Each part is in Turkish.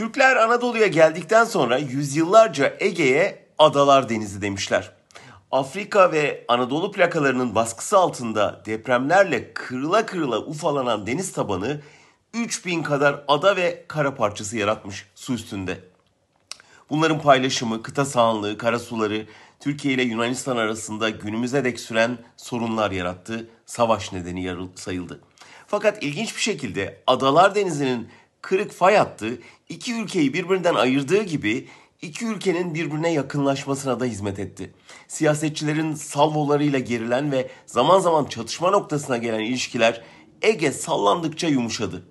Türkler Anadolu'ya geldikten sonra yüzyıllarca Ege'ye adalar denizi demişler. Afrika ve Anadolu plakalarının baskısı altında depremlerle kırıla kırıla ufalanan deniz tabanı 3000 kadar ada ve kara parçası yaratmış su üstünde. Bunların paylaşımı, kıta sahanlığı, karasuları, Türkiye ile Yunanistan arasında günümüze dek süren sorunlar yarattı, savaş nedeni sayıldı. Fakat ilginç bir şekilde Adalar Denizi'nin kırık fay hattı iki ülkeyi birbirinden ayırdığı gibi iki ülkenin birbirine yakınlaşmasına da hizmet etti. Siyasetçilerin salvolarıyla gerilen ve zaman zaman çatışma noktasına gelen ilişkiler Ege sallandıkça yumuşadı.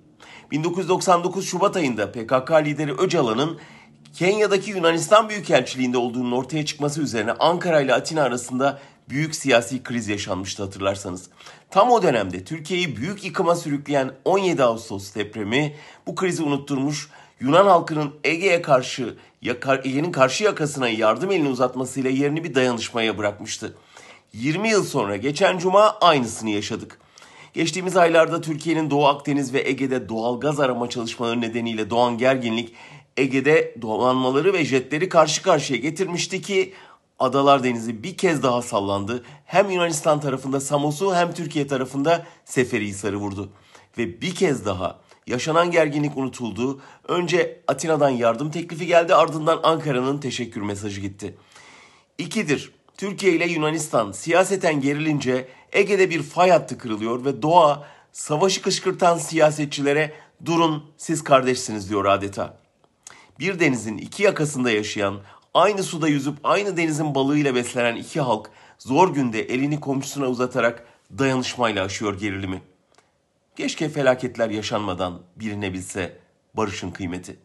1999 Şubat ayında PKK lideri Öcalan'ın Kenya'daki Yunanistan Büyükelçiliğinde olduğunun ortaya çıkması üzerine Ankara ile Atina arasında büyük siyasi kriz yaşanmıştı hatırlarsanız. Tam o dönemde Türkiye'yi büyük yıkıma sürükleyen 17 Ağustos depremi bu krizi unutturmuş, Yunan halkının Ege'ye karşı Ege'nin karşı yakasına yardım elini uzatmasıyla yerini bir dayanışmaya bırakmıştı. 20 yıl sonra geçen cuma aynısını yaşadık. Geçtiğimiz aylarda Türkiye'nin Doğu Akdeniz ve Ege'de doğal gaz arama çalışmaları nedeniyle doğan gerginlik Ege'de donanmaları ve jetleri karşı karşıya getirmişti ki Adalar Denizi bir kez daha sallandı. Hem Yunanistan tarafında Samos'u hem Türkiye tarafında Seferihisar'ı vurdu. Ve bir kez daha yaşanan gerginlik unutuldu. Önce Atina'dan yardım teklifi geldi ardından Ankara'nın teşekkür mesajı gitti. İkidir. Türkiye ile Yunanistan siyaseten gerilince Ege'de bir fay hattı kırılıyor ve doğa savaşı kışkırtan siyasetçilere durun siz kardeşsiniz diyor adeta. Bir denizin iki yakasında yaşayan, aynı suda yüzüp aynı denizin balığıyla beslenen iki halk zor günde elini komşusuna uzatarak dayanışmayla aşıyor gerilimi. Keşke felaketler yaşanmadan bilinebilse barışın kıymeti.